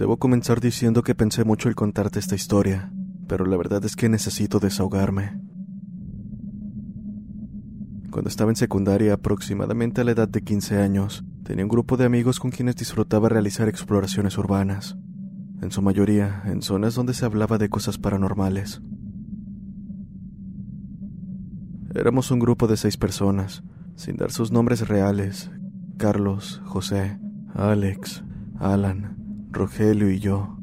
Debo comenzar diciendo que pensé mucho el contarte esta historia, pero la verdad es que necesito desahogarme. Cuando estaba en secundaria, aproximadamente a la edad de 15 años, tenía un grupo de amigos con quienes disfrutaba realizar exploraciones urbanas, en su mayoría en zonas donde se hablaba de cosas paranormales. Éramos un grupo de seis personas, sin dar sus nombres reales, Carlos, José, Alex, Alan, Rogelio y yo.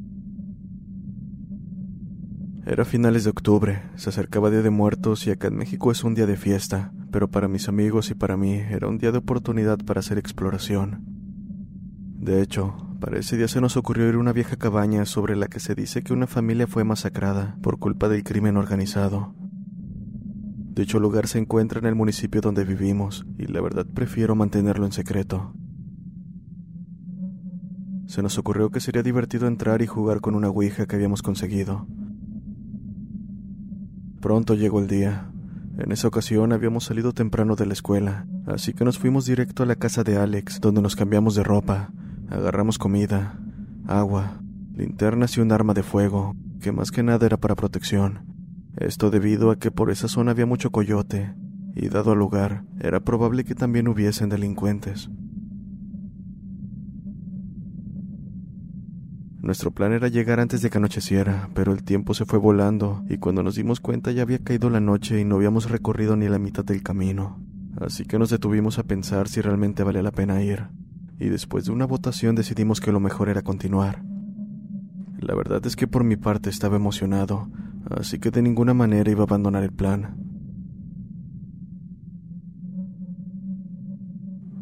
Era finales de octubre, se acercaba Día de Muertos y acá en México es un día de fiesta, pero para mis amigos y para mí era un día de oportunidad para hacer exploración. De hecho, para ese día se nos ocurrió ir a una vieja cabaña sobre la que se dice que una familia fue masacrada por culpa del crimen organizado. Dicho lugar se encuentra en el municipio donde vivimos y la verdad prefiero mantenerlo en secreto. Se nos ocurrió que sería divertido entrar y jugar con una ouija que habíamos conseguido. Pronto llegó el día. En esa ocasión habíamos salido temprano de la escuela, así que nos fuimos directo a la casa de Alex, donde nos cambiamos de ropa, agarramos comida, agua, linternas y un arma de fuego, que más que nada era para protección. Esto debido a que por esa zona había mucho coyote, y dado al lugar, era probable que también hubiesen delincuentes. Nuestro plan era llegar antes de que anocheciera, pero el tiempo se fue volando y cuando nos dimos cuenta ya había caído la noche y no habíamos recorrido ni la mitad del camino. Así que nos detuvimos a pensar si realmente valía la pena ir, y después de una votación decidimos que lo mejor era continuar. La verdad es que por mi parte estaba emocionado, así que de ninguna manera iba a abandonar el plan.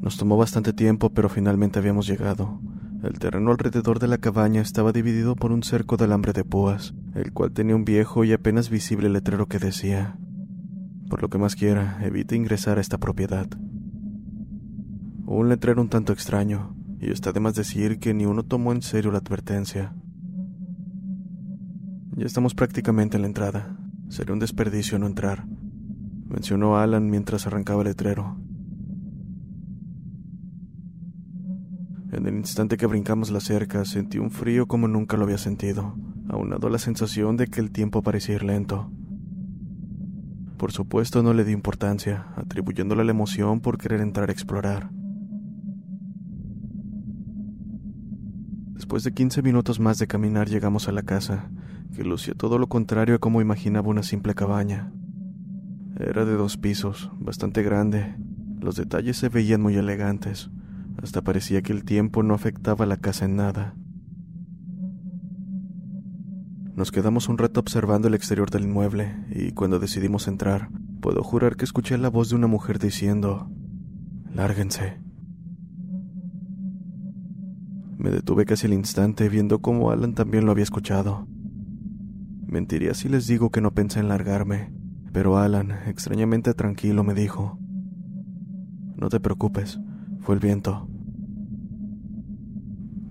Nos tomó bastante tiempo, pero finalmente habíamos llegado. El terreno alrededor de la cabaña estaba dividido por un cerco de alambre de púas, el cual tenía un viejo y apenas visible letrero que decía, por lo que más quiera, evite ingresar a esta propiedad. Un letrero un tanto extraño, y está de más decir que ni uno tomó en serio la advertencia. Ya estamos prácticamente en la entrada. Sería un desperdicio no entrar, mencionó Alan mientras arrancaba el letrero. En el instante que brincamos la cerca, sentí un frío como nunca lo había sentido, aunado a la sensación de que el tiempo parecía ir lento. Por supuesto no le di importancia, atribuyéndole la emoción por querer entrar a explorar. Después de 15 minutos más de caminar llegamos a la casa, que lucía todo lo contrario a como imaginaba una simple cabaña. Era de dos pisos, bastante grande. Los detalles se veían muy elegantes. Hasta parecía que el tiempo no afectaba la casa en nada. Nos quedamos un rato observando el exterior del inmueble y cuando decidimos entrar, puedo jurar que escuché la voz de una mujer diciendo, Lárguense. Me detuve casi al instante viendo cómo Alan también lo había escuchado. Mentiría si les digo que no pensé en largarme, pero Alan, extrañamente tranquilo, me dijo, No te preocupes, fue el viento.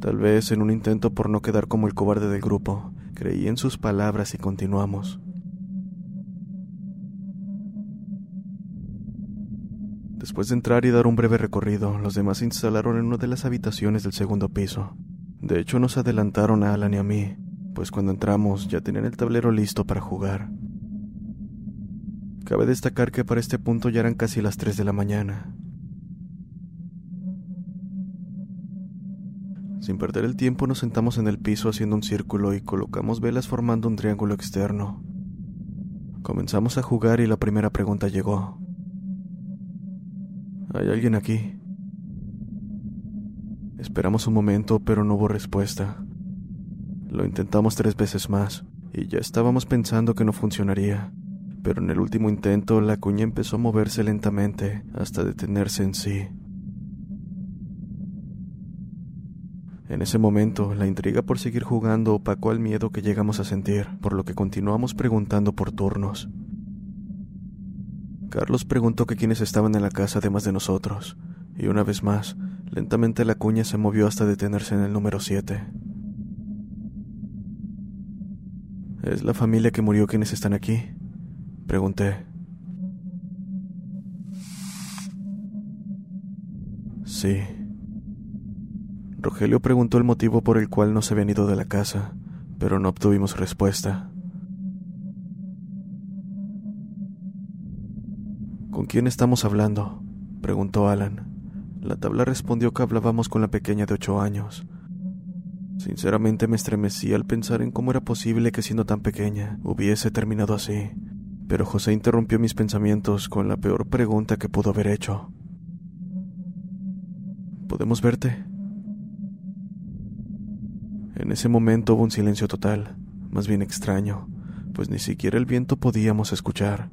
Tal vez en un intento por no quedar como el cobarde del grupo, creí en sus palabras y continuamos. Después de entrar y dar un breve recorrido, los demás se instalaron en una de las habitaciones del segundo piso. De hecho, nos adelantaron a Alan y a mí, pues cuando entramos ya tenían el tablero listo para jugar. Cabe destacar que para este punto ya eran casi las 3 de la mañana. Sin perder el tiempo nos sentamos en el piso haciendo un círculo y colocamos velas formando un triángulo externo. Comenzamos a jugar y la primera pregunta llegó. ¿Hay alguien aquí? Esperamos un momento, pero no hubo respuesta. Lo intentamos tres veces más, y ya estábamos pensando que no funcionaría. Pero en el último intento la cuña empezó a moverse lentamente hasta detenerse en sí. En ese momento, la intriga por seguir jugando opacó al miedo que llegamos a sentir, por lo que continuamos preguntando por turnos. Carlos preguntó que quiénes estaban en la casa además de nosotros, y una vez más, lentamente la cuña se movió hasta detenerse en el número 7. ¿Es la familia que murió quienes están aquí? Pregunté. Sí. Rogelio preguntó el motivo por el cual no se habían ido de la casa, pero no obtuvimos respuesta. ¿Con quién estamos hablando? preguntó Alan. La tabla respondió que hablábamos con la pequeña de ocho años. Sinceramente me estremecí al pensar en cómo era posible que siendo tan pequeña hubiese terminado así, pero José interrumpió mis pensamientos con la peor pregunta que pudo haber hecho. ¿Podemos verte? En ese momento hubo un silencio total, más bien extraño, pues ni siquiera el viento podíamos escuchar.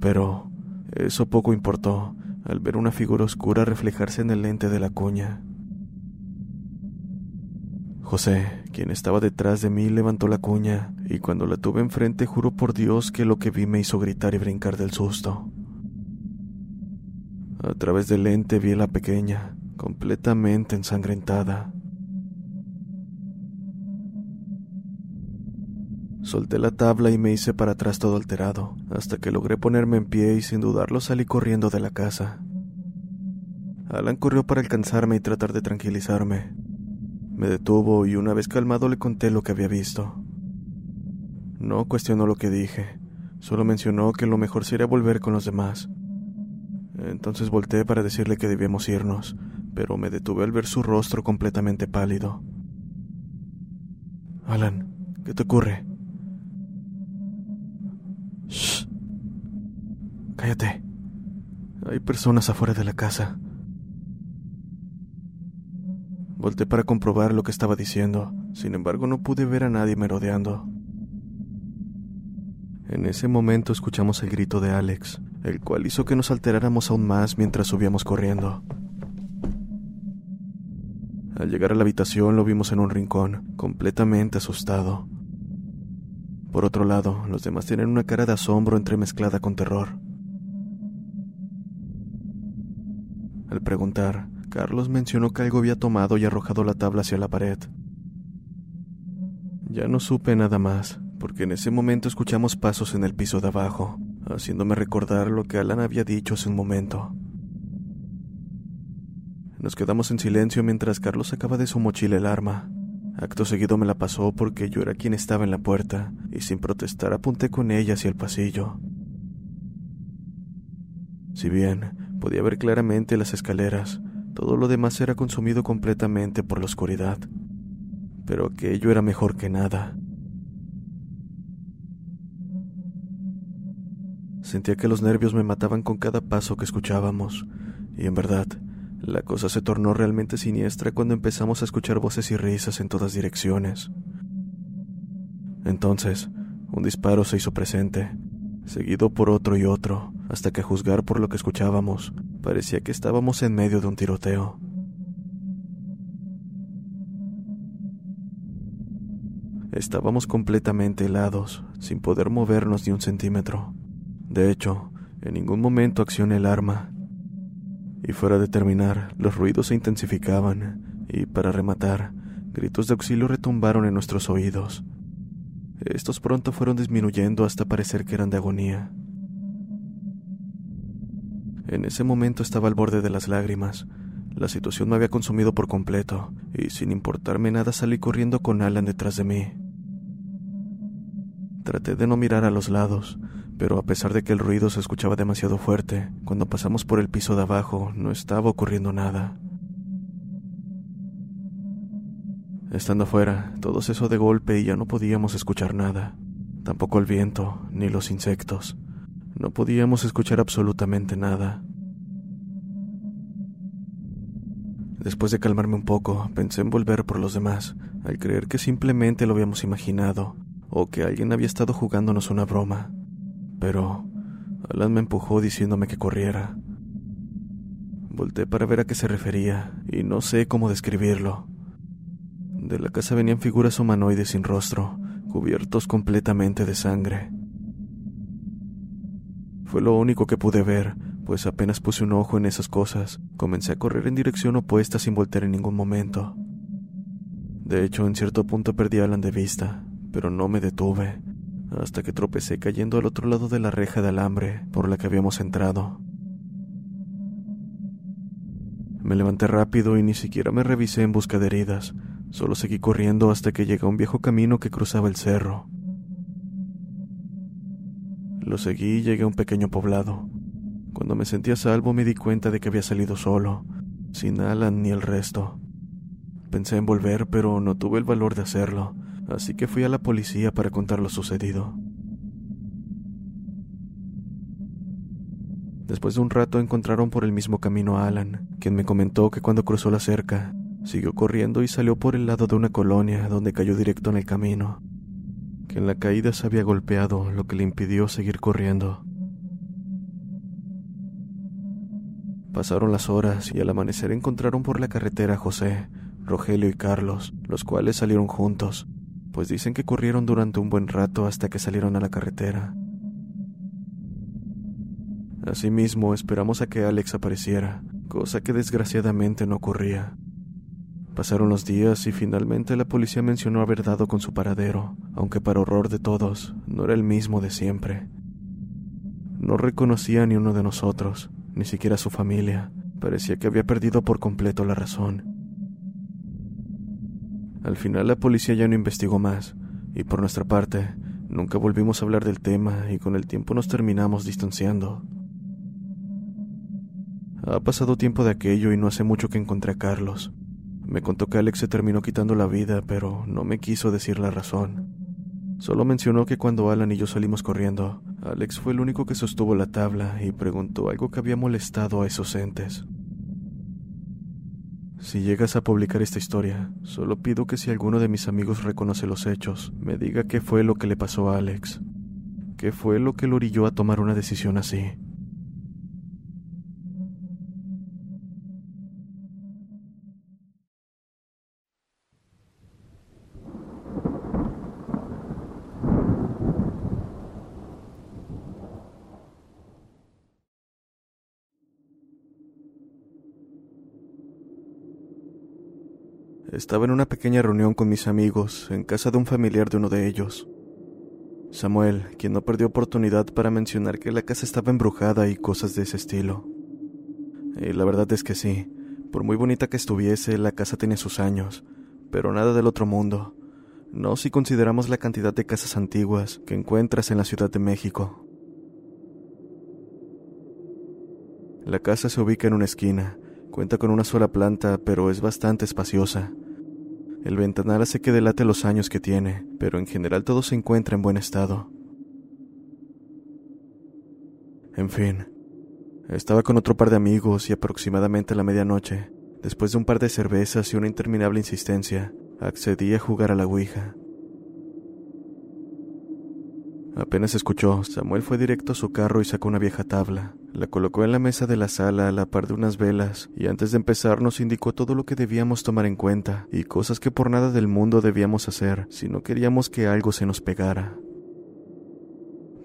Pero eso poco importó al ver una figura oscura reflejarse en el lente de la cuña. José, quien estaba detrás de mí, levantó la cuña, y cuando la tuve enfrente juro por Dios que lo que vi me hizo gritar y brincar del susto. A través del lente vi a la pequeña, completamente ensangrentada. Solté la tabla y me hice para atrás todo alterado, hasta que logré ponerme en pie y sin dudarlo salí corriendo de la casa. Alan corrió para alcanzarme y tratar de tranquilizarme. Me detuvo y una vez calmado le conté lo que había visto. No cuestionó lo que dije, solo mencionó que lo mejor sería volver con los demás. Entonces volteé para decirle que debíamos irnos, pero me detuve al ver su rostro completamente pálido. Alan, ¿qué te ocurre? Shh. Cállate. Hay personas afuera de la casa. Volté para comprobar lo que estaba diciendo, sin embargo no pude ver a nadie merodeando. En ese momento escuchamos el grito de Alex, el cual hizo que nos alteráramos aún más mientras subíamos corriendo. Al llegar a la habitación lo vimos en un rincón, completamente asustado. Por otro lado, los demás tienen una cara de asombro entremezclada con terror. Al preguntar, Carlos mencionó que algo había tomado y arrojado la tabla hacia la pared. Ya no supe nada más, porque en ese momento escuchamos pasos en el piso de abajo, haciéndome recordar lo que Alan había dicho hace un momento. Nos quedamos en silencio mientras Carlos sacaba de su mochila el arma. Acto seguido me la pasó porque yo era quien estaba en la puerta, y sin protestar apunté con ella hacia el pasillo. Si bien podía ver claramente las escaleras, todo lo demás era consumido completamente por la oscuridad. Pero aquello era mejor que nada. Sentía que los nervios me mataban con cada paso que escuchábamos, y en verdad, la cosa se tornó realmente siniestra cuando empezamos a escuchar voces y risas en todas direcciones. Entonces, un disparo se hizo presente, seguido por otro y otro, hasta que a juzgar por lo que escuchábamos, parecía que estábamos en medio de un tiroteo. Estábamos completamente helados, sin poder movernos ni un centímetro. De hecho, en ningún momento accioné el arma. Y fuera de terminar, los ruidos se intensificaban, y para rematar, gritos de auxilio retumbaron en nuestros oídos. Estos pronto fueron disminuyendo hasta parecer que eran de agonía. En ese momento estaba al borde de las lágrimas. La situación me había consumido por completo, y sin importarme nada salí corriendo con Alan detrás de mí. Traté de no mirar a los lados, pero a pesar de que el ruido se escuchaba demasiado fuerte, cuando pasamos por el piso de abajo no estaba ocurriendo nada. Estando afuera, todo cesó de golpe y ya no podíamos escuchar nada, tampoco el viento ni los insectos. No podíamos escuchar absolutamente nada. Después de calmarme un poco, pensé en volver por los demás, al creer que simplemente lo habíamos imaginado, o que alguien había estado jugándonos una broma pero Alan me empujó diciéndome que corriera. Volté para ver a qué se refería, y no sé cómo describirlo. De la casa venían figuras humanoides sin rostro, cubiertos completamente de sangre. Fue lo único que pude ver, pues apenas puse un ojo en esas cosas, comencé a correr en dirección opuesta sin voltear en ningún momento. De hecho, en cierto punto perdí a Alan de vista, pero no me detuve, hasta que tropecé cayendo al otro lado de la reja de alambre por la que habíamos entrado. Me levanté rápido y ni siquiera me revisé en busca de heridas, solo seguí corriendo hasta que llegué a un viejo camino que cruzaba el cerro. Lo seguí y llegué a un pequeño poblado. Cuando me sentí a salvo me di cuenta de que había salido solo, sin Alan ni el resto. Pensé en volver, pero no tuve el valor de hacerlo, así que fui a la policía para contar lo sucedido. Después de un rato encontraron por el mismo camino a Alan, quien me comentó que cuando cruzó la cerca, siguió corriendo y salió por el lado de una colonia donde cayó directo en el camino, que en la caída se había golpeado, lo que le impidió seguir corriendo. Pasaron las horas y al amanecer encontraron por la carretera a José, Rogelio y Carlos, los cuales salieron juntos, pues dicen que corrieron durante un buen rato hasta que salieron a la carretera. Asimismo, esperamos a que Alex apareciera, cosa que desgraciadamente no ocurría. Pasaron los días y finalmente la policía mencionó haber dado con su paradero, aunque para horror de todos, no era el mismo de siempre. No reconocía a ni uno de nosotros, ni siquiera a su familia. Parecía que había perdido por completo la razón. Al final la policía ya no investigó más, y por nuestra parte, nunca volvimos a hablar del tema y con el tiempo nos terminamos distanciando. Ha pasado tiempo de aquello y no hace mucho que encontré a Carlos. Me contó que Alex se terminó quitando la vida, pero no me quiso decir la razón. Solo mencionó que cuando Alan y yo salimos corriendo, Alex fue el único que sostuvo la tabla y preguntó algo que había molestado a esos entes. Si llegas a publicar esta historia, solo pido que si alguno de mis amigos reconoce los hechos, me diga qué fue lo que le pasó a Alex. ¿Qué fue lo que lo orilló a tomar una decisión así? Estaba en una pequeña reunión con mis amigos en casa de un familiar de uno de ellos. Samuel, quien no perdió oportunidad para mencionar que la casa estaba embrujada y cosas de ese estilo. Y la verdad es que sí, por muy bonita que estuviese, la casa tenía sus años, pero nada del otro mundo. No si consideramos la cantidad de casas antiguas que encuentras en la Ciudad de México. La casa se ubica en una esquina, cuenta con una sola planta, pero es bastante espaciosa. El ventanal hace que delate los años que tiene, pero en general todo se encuentra en buen estado. En fin, estaba con otro par de amigos y aproximadamente a la medianoche, después de un par de cervezas y una interminable insistencia, accedí a jugar a la Ouija. Apenas escuchó, Samuel fue directo a su carro y sacó una vieja tabla. La colocó en la mesa de la sala a la par de unas velas y antes de empezar nos indicó todo lo que debíamos tomar en cuenta y cosas que por nada del mundo debíamos hacer si no queríamos que algo se nos pegara.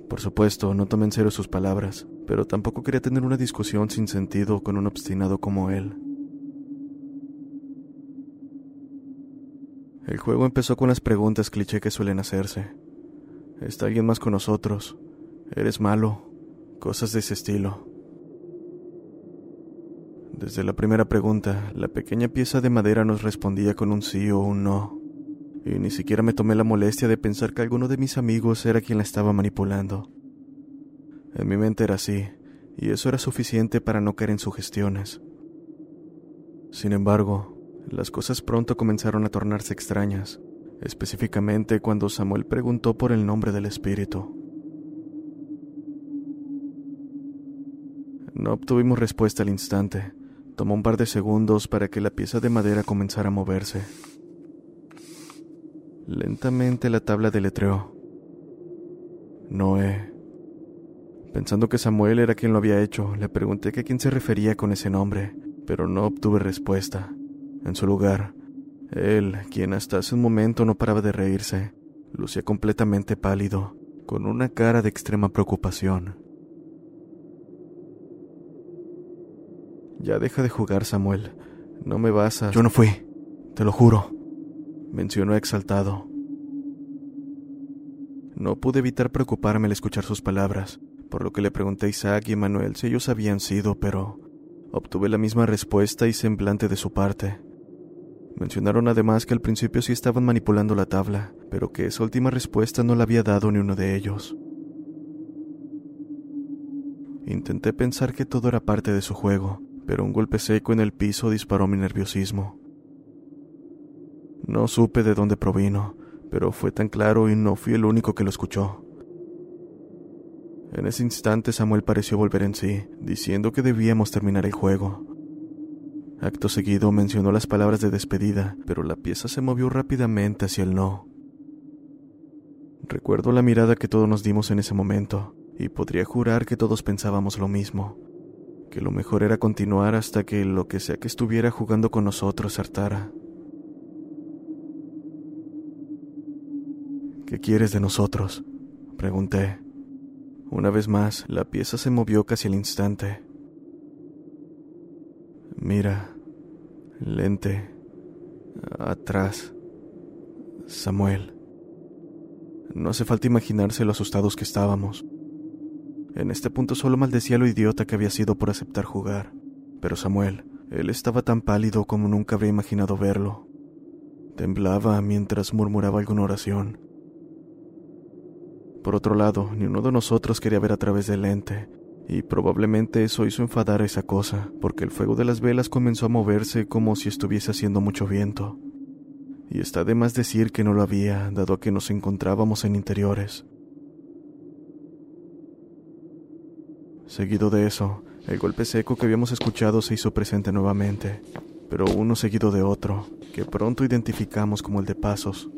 Por supuesto, no tomé en serio sus palabras, pero tampoco quería tener una discusión sin sentido con un obstinado como él. El juego empezó con las preguntas cliché que suelen hacerse. ¿Está alguien más con nosotros? ¿Eres malo? Cosas de ese estilo. Desde la primera pregunta, la pequeña pieza de madera nos respondía con un sí o un no, y ni siquiera me tomé la molestia de pensar que alguno de mis amigos era quien la estaba manipulando. En mi mente era así, y eso era suficiente para no caer en sugestiones. Sin embargo, las cosas pronto comenzaron a tornarse extrañas, específicamente cuando Samuel preguntó por el nombre del espíritu. No obtuvimos respuesta al instante. Tomó un par de segundos para que la pieza de madera comenzara a moverse. Lentamente la tabla deletreó. Noé. Pensando que Samuel era quien lo había hecho, le pregunté a quién se refería con ese nombre, pero no obtuve respuesta. En su lugar, él, quien hasta hace un momento no paraba de reírse, lucía completamente pálido, con una cara de extrema preocupación. Ya deja de jugar, Samuel. No me vas a... Yo no fui, te lo juro, mencionó exaltado. No pude evitar preocuparme al escuchar sus palabras, por lo que le pregunté a Isaac y Manuel si ellos habían sido, pero obtuve la misma respuesta y semblante de su parte. Mencionaron además que al principio sí estaban manipulando la tabla, pero que esa última respuesta no la había dado ni uno de ellos. Intenté pensar que todo era parte de su juego, pero un golpe seco en el piso disparó mi nerviosismo. No supe de dónde provino, pero fue tan claro y no fui el único que lo escuchó. En ese instante Samuel pareció volver en sí, diciendo que debíamos terminar el juego. Acto seguido mencionó las palabras de despedida, pero la pieza se movió rápidamente hacia el no. Recuerdo la mirada que todos nos dimos en ese momento, y podría jurar que todos pensábamos lo mismo, que lo mejor era continuar hasta que lo que sea que estuviera jugando con nosotros hartara. ¿Qué quieres de nosotros? pregunté. Una vez más, la pieza se movió casi al instante. Mira, lente, atrás. Samuel. No hace falta imaginarse lo asustados que estábamos. En este punto solo maldecía lo idiota que había sido por aceptar jugar. Pero Samuel, él estaba tan pálido como nunca habría imaginado verlo. Temblaba mientras murmuraba alguna oración. Por otro lado, ni uno de nosotros quería ver a través del lente, y probablemente eso hizo enfadar a esa cosa, porque el fuego de las velas comenzó a moverse como si estuviese haciendo mucho viento. Y está de más decir que no lo había, dado que nos encontrábamos en interiores. Seguido de eso, el golpe seco que habíamos escuchado se hizo presente nuevamente, pero uno seguido de otro, que pronto identificamos como el de pasos,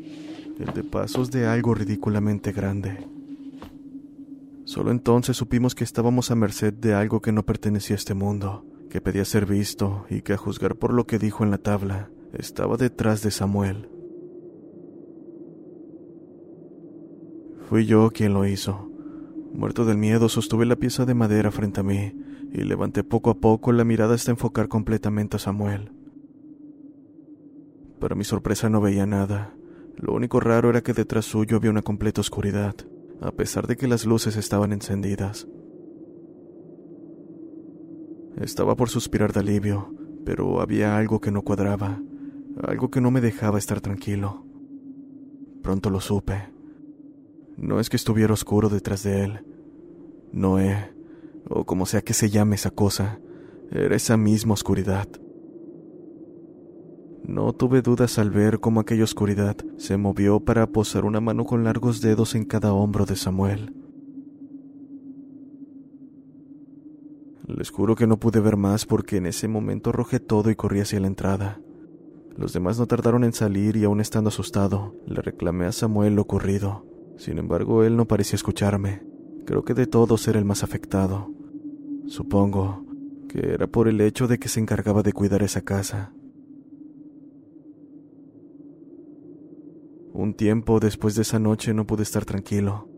el de pasos de algo ridículamente grande. Solo entonces supimos que estábamos a merced de algo que no pertenecía a este mundo, que pedía ser visto y que a juzgar por lo que dijo en la tabla, estaba detrás de Samuel. Fui yo quien lo hizo. Muerto del miedo, sostuve la pieza de madera frente a mí y levanté poco a poco la mirada hasta enfocar completamente a Samuel. Para mi sorpresa no veía nada. Lo único raro era que detrás suyo había una completa oscuridad a pesar de que las luces estaban encendidas. Estaba por suspirar de alivio, pero había algo que no cuadraba, algo que no me dejaba estar tranquilo. Pronto lo supe. No es que estuviera oscuro detrás de él. Noé, o como sea que se llame esa cosa, Era esa misma oscuridad. No tuve dudas al ver cómo aquella oscuridad se movió para posar una mano con largos dedos en cada hombro de Samuel. Les juro que no pude ver más porque en ese momento arrojé todo y corrí hacia la entrada. Los demás no tardaron en salir y aún estando asustado, le reclamé a Samuel lo ocurrido. Sin embargo, él no parecía escucharme. Creo que de todos era el más afectado. Supongo que era por el hecho de que se encargaba de cuidar esa casa. Un tiempo después de esa noche no pude estar tranquilo.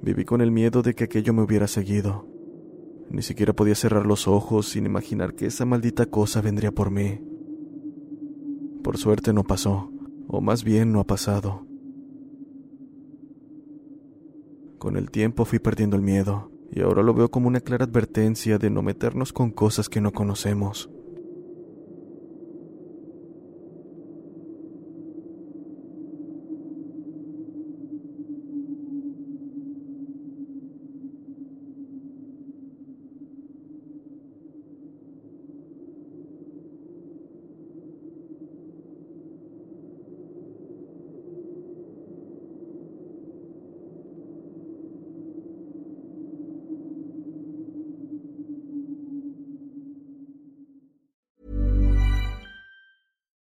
Viví con el miedo de que aquello me hubiera seguido. Ni siquiera podía cerrar los ojos sin imaginar que esa maldita cosa vendría por mí. Por suerte no pasó, o más bien no ha pasado. Con el tiempo fui perdiendo el miedo, y ahora lo veo como una clara advertencia de no meternos con cosas que no conocemos.